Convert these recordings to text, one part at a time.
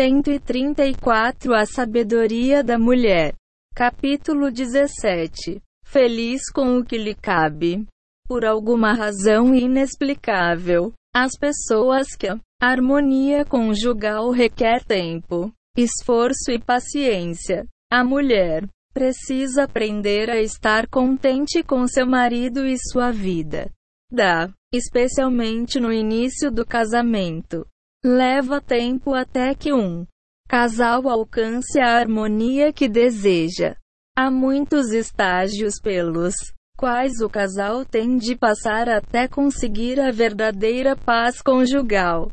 134 A sabedoria da mulher. Capítulo 17. Feliz com o que lhe cabe. Por alguma razão inexplicável, as pessoas que a harmonia conjugal requer tempo, esforço e paciência. A mulher precisa aprender a estar contente com seu marido e sua vida. Dá, especialmente no início do casamento. Leva tempo até que um casal alcance a harmonia que deseja. Há muitos estágios pelos quais o casal tem de passar até conseguir a verdadeira paz conjugal.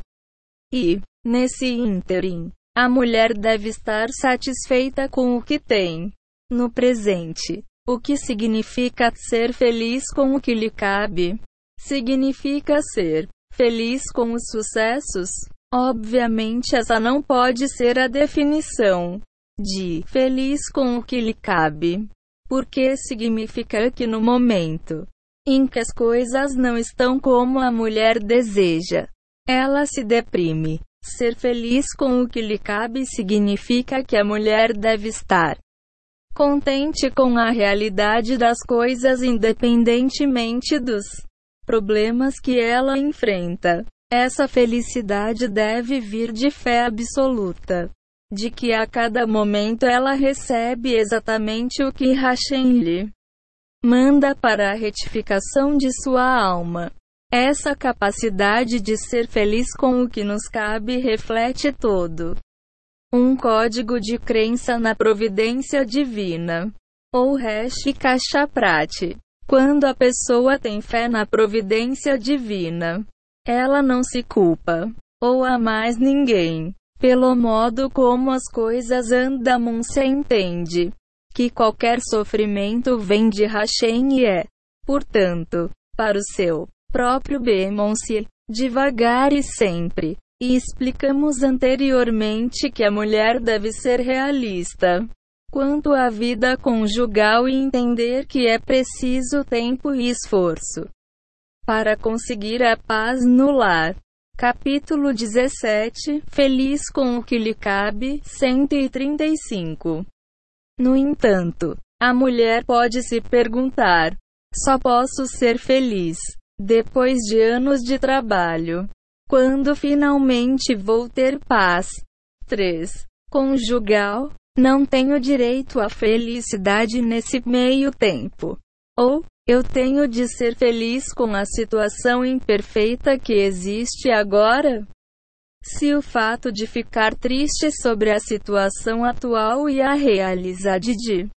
E, nesse ínterim, a mulher deve estar satisfeita com o que tem no presente. O que significa ser feliz com o que lhe cabe? Significa ser feliz com os sucessos, Obviamente, essa não pode ser a definição de feliz com o que lhe cabe, porque significa que no momento em que as coisas não estão como a mulher deseja, ela se deprime. Ser feliz com o que lhe cabe significa que a mulher deve estar contente com a realidade das coisas independentemente dos problemas que ela enfrenta. Essa felicidade deve vir de fé absoluta, de que a cada momento ela recebe exatamente o que Hashem lhe manda para a retificação de sua alma. Essa capacidade de ser feliz com o que nos cabe reflete todo um código de crença na providência divina, ou Resh Kashaprat. Quando a pessoa tem fé na providência divina, ela não se culpa, ou a mais ninguém, pelo modo como as coisas andam. Se entende que qualquer sofrimento vem de Hashem e é, portanto, para o seu próprio bem-se, devagar e sempre. E explicamos anteriormente que a mulher deve ser realista quanto à vida conjugal e entender que é preciso tempo e esforço para conseguir a paz no lar. Capítulo 17 Feliz com o que lhe cabe 135 No entanto, a mulher pode se perguntar: só posso ser feliz depois de anos de trabalho? Quando finalmente vou ter paz? 3. Conjugal? Não tenho direito à felicidade nesse meio tempo. Ou, eu tenho de ser feliz com a situação imperfeita que existe agora? Se o fato de ficar triste sobre a situação atual e a realidade de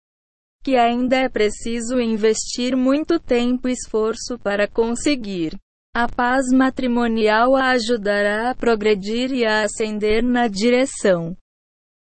que ainda é preciso investir muito tempo e esforço para conseguir a paz matrimonial a ajudará a progredir e a ascender na direção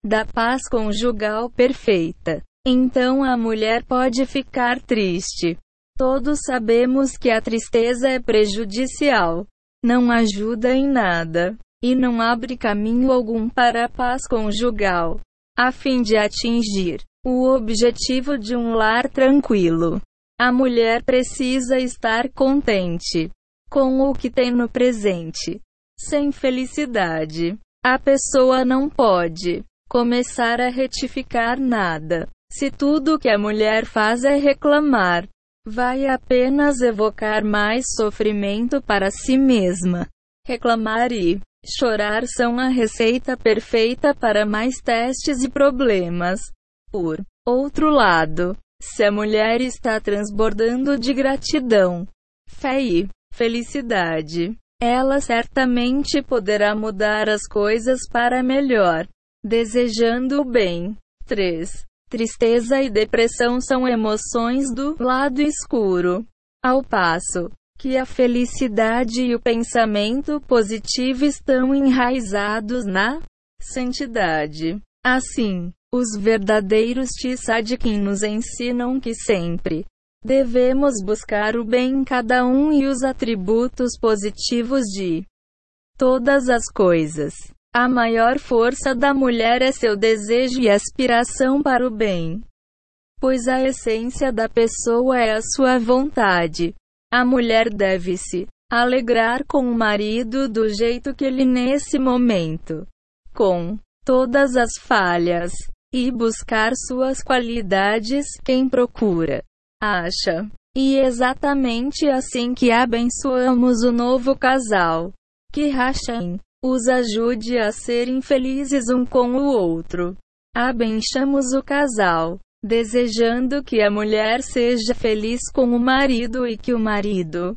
da paz conjugal perfeita. Então a mulher pode ficar triste Todos sabemos que a tristeza é prejudicial, não ajuda em nada, e não abre caminho algum para a paz conjugal. A fim de atingir o objetivo de um lar tranquilo, a mulher precisa estar contente com o que tem no presente. Sem felicidade, a pessoa não pode começar a retificar nada. Se tudo que a mulher faz é reclamar, vai apenas evocar mais sofrimento para si mesma. Reclamar e chorar são a receita perfeita para mais testes e problemas. Por outro lado, se a mulher está transbordando de gratidão, fé e felicidade, ela certamente poderá mudar as coisas para melhor, desejando o bem. 3. Tristeza e depressão são emoções do lado escuro. Ao passo que a felicidade e o pensamento positivo estão enraizados na santidade. Assim, os verdadeiros tzadikim nos ensinam que sempre devemos buscar o bem em cada um e os atributos positivos de todas as coisas. A maior força da mulher é seu desejo e aspiração para o bem. Pois a essência da pessoa é a sua vontade. A mulher deve se alegrar com o marido do jeito que ele nesse momento. Com todas as falhas e buscar suas qualidades. Quem procura, acha. E exatamente assim que abençoamos o novo casal. Que Hashem os ajude a serem felizes um com o outro. Abençamos o casal, desejando que a mulher seja feliz com o marido e que o marido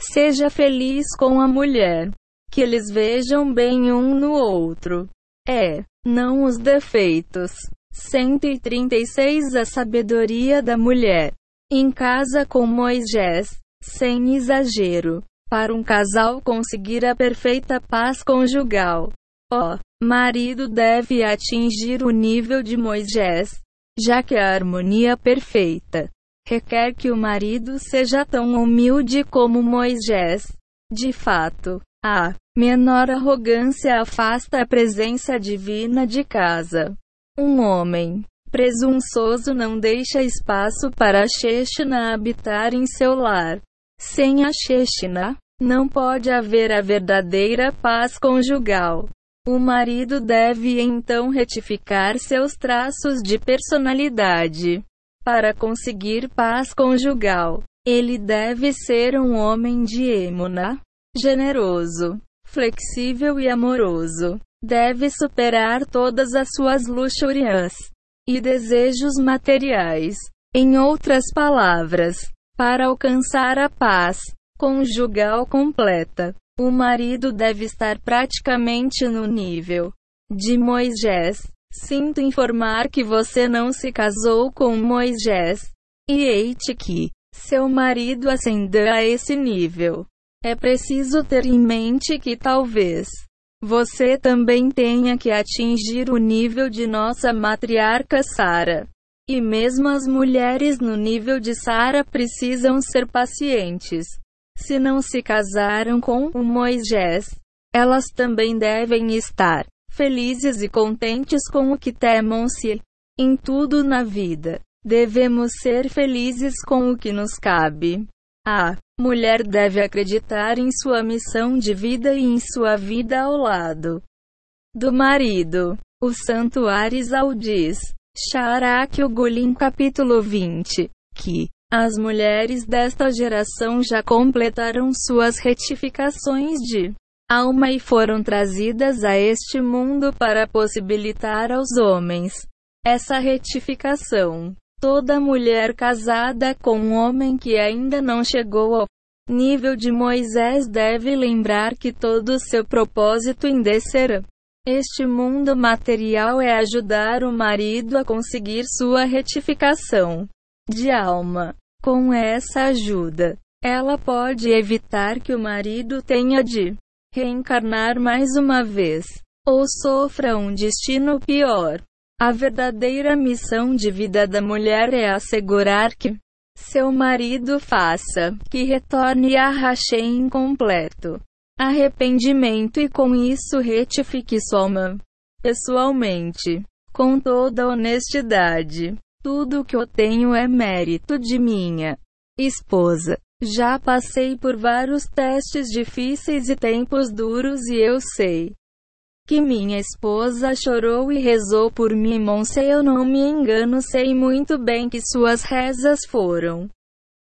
seja feliz com a mulher. Que eles vejam bem um no outro. É, não os defeitos. 136 A sabedoria da mulher. Em casa com Moisés, sem exagero. Para um casal conseguir a perfeita paz conjugal, o marido deve atingir o nível de Moisés, já que a harmonia perfeita requer que o marido seja tão humilde como Moisés. De fato, a menor arrogância afasta a presença divina de casa. Um homem presunçoso não deixa espaço para a Sheshna habitar em seu lar. Sem a Sheshna, não pode haver a verdadeira paz conjugal. O marido deve então retificar seus traços de personalidade. Para conseguir paz conjugal, ele deve ser um homem de emuna, generoso, flexível e amoroso. Deve superar todas as suas luxúrias e desejos materiais. Em outras palavras, para alcançar a paz conjugal completa, o marido deve estar praticamente no nível de Moisés. Sinto informar que você não se casou com Moisés. E eite que seu marido ascendeu a esse nível. É preciso ter em mente que talvez você também tenha que atingir o nível de nossa matriarca Sara. E mesmo as mulheres no nível de Sara precisam ser pacientes. Se não se casaram com o Moisés, elas também devem estar felizes e contentes com o que temam-se. Em tudo na vida, devemos ser felizes com o que nos cabe. A mulher deve acreditar em sua missão de vida e em sua vida ao lado do marido. O santo Arizal diz, Sharak Gulim capítulo 20, que as mulheres desta geração já completaram suas retificações de alma e foram trazidas a este mundo para possibilitar aos homens essa retificação. Toda mulher casada com um homem que ainda não chegou ao nível de Moisés deve lembrar que todo seu propósito em descer este mundo material é ajudar o marido a conseguir sua retificação de alma. Com essa ajuda, ela pode evitar que o marido tenha de reencarnar mais uma vez ou sofra um destino pior. A verdadeira missão de vida da mulher é assegurar que seu marido faça que retorne a Hashem incompleto arrependimento e com isso retifique alma pessoalmente, com toda honestidade. Tudo que eu tenho é mérito de minha esposa. Já passei por vários testes difíceis e tempos duros e eu sei que minha esposa chorou e rezou por mim, irmão. Se eu não me engano, sei muito bem que suas rezas foram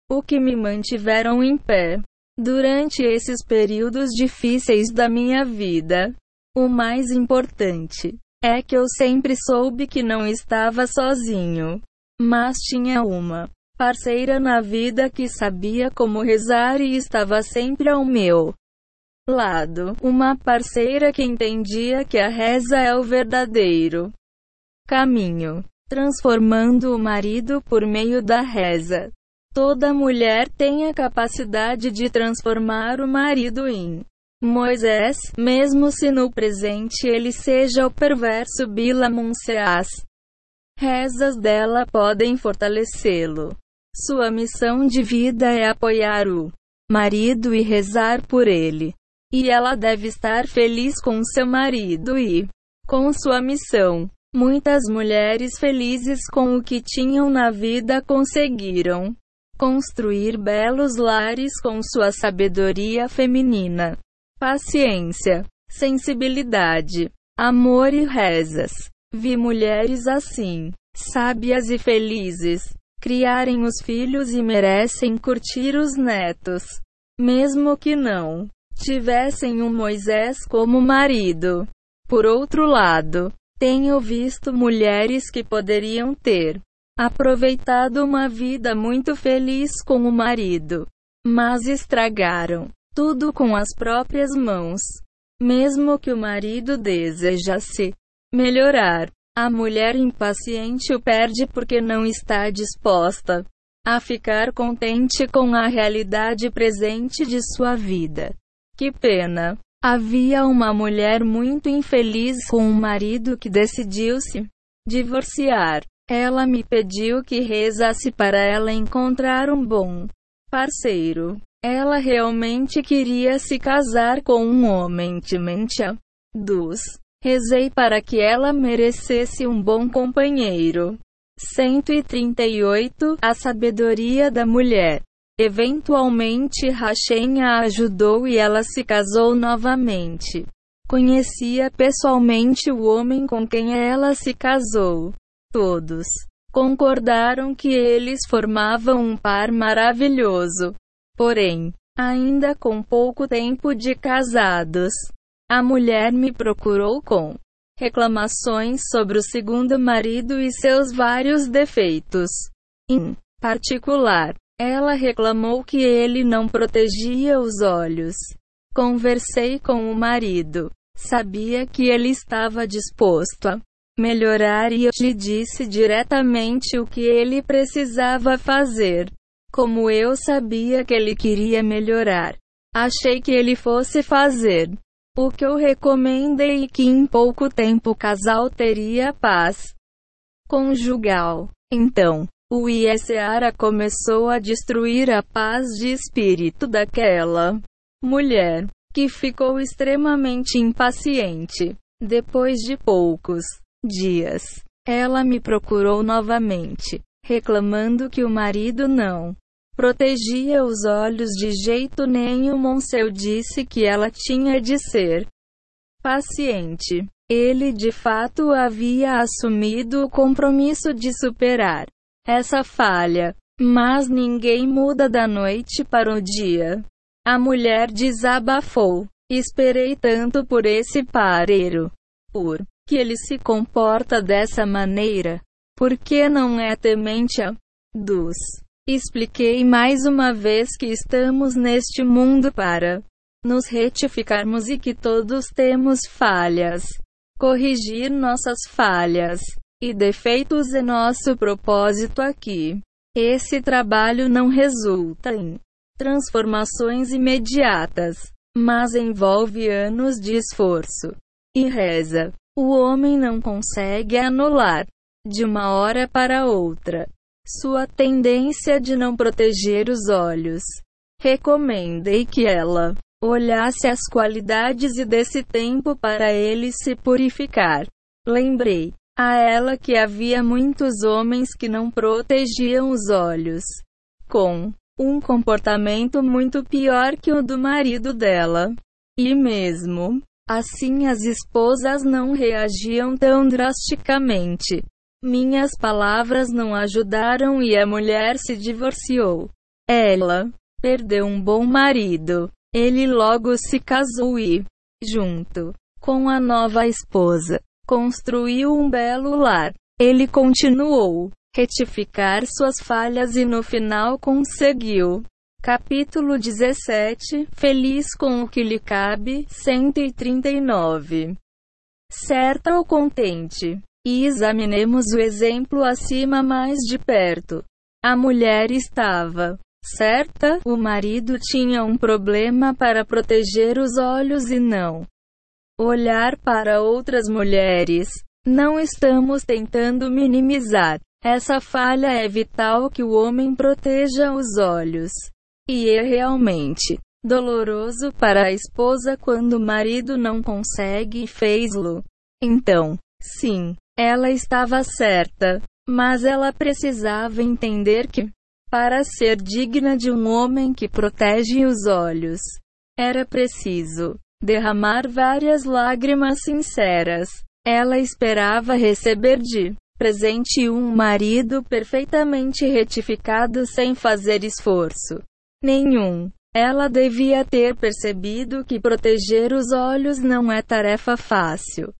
o que me mantiveram em pé durante esses períodos difíceis da minha vida. O mais importante é que eu sempre soube que não estava sozinho, mas tinha uma parceira na vida que sabia como rezar e estava sempre ao meu lado, uma parceira que entendia que a reza é o verdadeiro caminho, transformando o marido por meio da reza. Toda mulher tem a capacidade de transformar o marido em Moisés, mesmo se no presente ele seja o perverso Bila Munseas. Rezas dela podem fortalecê-lo. Sua missão de vida é apoiar o marido e rezar por ele. E ela deve estar feliz com seu marido e com sua missão. Muitas mulheres felizes com o que tinham na vida conseguiram construir belos lares com sua sabedoria feminina, paciência, sensibilidade amor e rezas. Vi mulheres assim, sábias e felizes, criarem os filhos e merecem curtir os netos, mesmo que não tivessem um Moisés como marido. Por outro lado, tenho visto mulheres que poderiam ter aproveitado uma vida muito feliz com o marido, mas estragaram tudo com as próprias mãos. Mesmo que o marido desejasse melhorar, a mulher impaciente o perde porque não está disposta a ficar contente com a realidade presente de sua vida. Que pena! Havia uma mulher muito infeliz com um marido que decidiu se divorciar. Ela me pediu que rezasse para ela encontrar um bom parceiro. Ela realmente queria se casar com um homem dementia. Dos. Rezei para que ela merecesse um bom companheiro. 138 A sabedoria da mulher. Eventualmente Hashem a ajudou e ela se casou novamente. Conhecia pessoalmente o homem com quem ela se casou. Todos concordaram que eles formavam um par maravilhoso. Porém, ainda com pouco tempo de casados, a mulher me procurou com reclamações sobre o segundo marido e seus vários defeitos. Em particular, ela reclamou que ele não protegia os olhos. Conversei com o marido. Sabia que ele estava disposto a melhorar e eu lhe disse diretamente o que ele precisava fazer. Como eu sabia que ele queria melhorar, achei que ele fosse fazer o que eu recomendei e que em pouco tempo o casal teria paz conjugal. Então, o Iesseara começou a destruir a paz de espírito daquela mulher, que ficou extremamente impaciente. Depois de poucos dias, ela me procurou novamente, reclamando que o marido não protegia os olhos de jeito nenhum. Seu disse que ela tinha de ser paciente. Ele de fato havia assumido o compromisso de superar essa falha. Mas ninguém muda da noite para o dia. A mulher desabafou. Esperei tanto por esse pareiro. Por que ele se comporta dessa maneira? Por que não é temente a dos Expliquei mais uma vez que estamos neste mundo para nos retificarmos e que todos temos falhas. Corrigir nossas falhas e defeitos é nosso propósito aqui. Esse trabalho não resulta em transformações imediatas, mas envolve anos de esforço e reza. O homem não consegue anular de uma hora para outra sua tendência de não proteger os olhos. Recomendei que ela olhasse as qualidades e desse tempo para ele se purificar. Lembrei a ela que havia muitos homens que não protegiam os olhos, com um comportamento muito pior que o do marido dela. E mesmo assim, as esposas não reagiam tão drasticamente. Minhas palavras não ajudaram e a mulher se divorciou. Ela perdeu um bom marido. Ele logo se casou e, junto com a nova esposa, construiu um belo lar. Ele continuou retificar suas falhas e no final conseguiu. Capítulo 17 Feliz com o que lhe cabe 139 Certa ou contente e examinemos o exemplo acima mais de perto. A mulher estava certa, o marido tinha um problema para proteger os olhos e não olhar para outras mulheres. Não estamos tentando minimizar. Essa falha é vital que o homem proteja os olhos. E é realmente doloroso para a esposa quando o marido não consegue e fez-lo. Então, sim, ela estava certa, mas ela precisava entender que, para ser digna de um homem que protege os olhos, era preciso derramar várias lágrimas sinceras. Ela esperava receber de presente um marido perfeitamente retificado sem fazer esforço nenhum. Ela devia ter percebido que proteger os olhos não é tarefa fácil.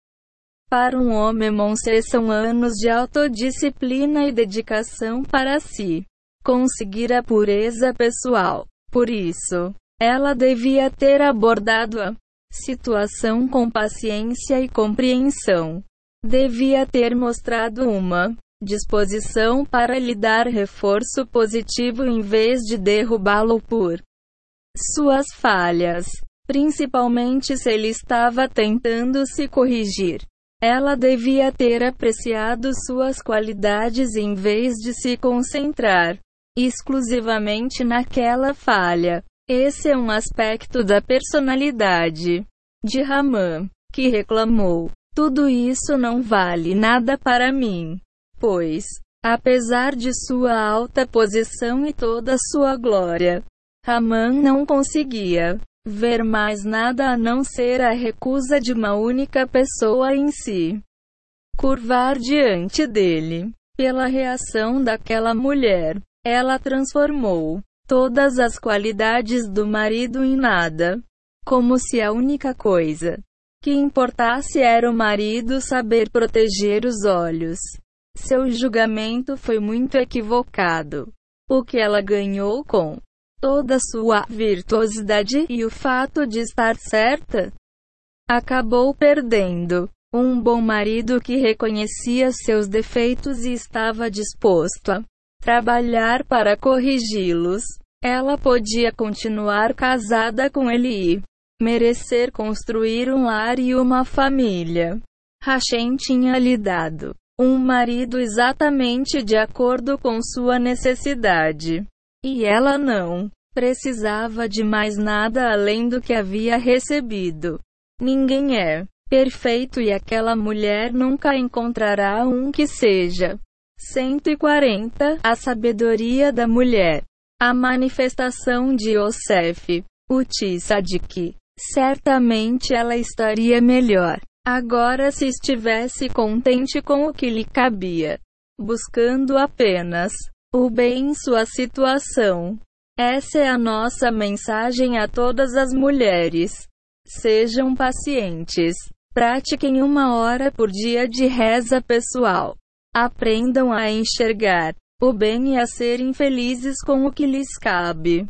Para um homem, Monse são anos de autodisciplina e dedicação para si conseguir a pureza pessoal. Por isso, ela devia ter abordado a situação com paciência e compreensão. Devia ter mostrado uma disposição para lhe dar reforço positivo em vez de derrubá-lo por suas falhas, principalmente se ele estava tentando se corrigir. Ela devia ter apreciado suas qualidades em vez de se concentrar exclusivamente naquela falha. Esse é um aspecto da personalidade de Raman, que reclamou: Tudo isso não vale nada para mim. Pois, apesar de sua alta posição e toda sua glória, Raman não conseguia ver mais nada a não ser a recusa de uma única pessoa em si. Curvar diante dele. Pela reação daquela mulher, ela transformou todas as qualidades do marido em nada. Como se a única coisa que importasse era o marido saber proteger os olhos. Seu julgamento foi muito equivocado. O que ela ganhou com toda sua virtuosidade e o fato de estar certa, acabou perdendo um bom marido que reconhecia seus defeitos e estava disposto a trabalhar para corrigi-los. Ela podia continuar casada com ele e merecer construir um lar e uma família. Hashem tinha lhe dado um marido exatamente de acordo com sua necessidade. E ela não precisava de mais nada além do que havia recebido. Ninguém é perfeito e aquela mulher nunca encontrará um que seja. 140 A sabedoria da mulher. A manifestação de Yosef. O Tissadik. Certamente ela estaria melhor. Agora, se estivesse contente com o que lhe cabia, buscando apenas o bem em sua situação. Essa é a nossa mensagem a todas as mulheres. Sejam pacientes. Pratiquem uma hora por dia de reza pessoal. Aprendam a enxergar o bem e a serem felizes com o que lhes cabe.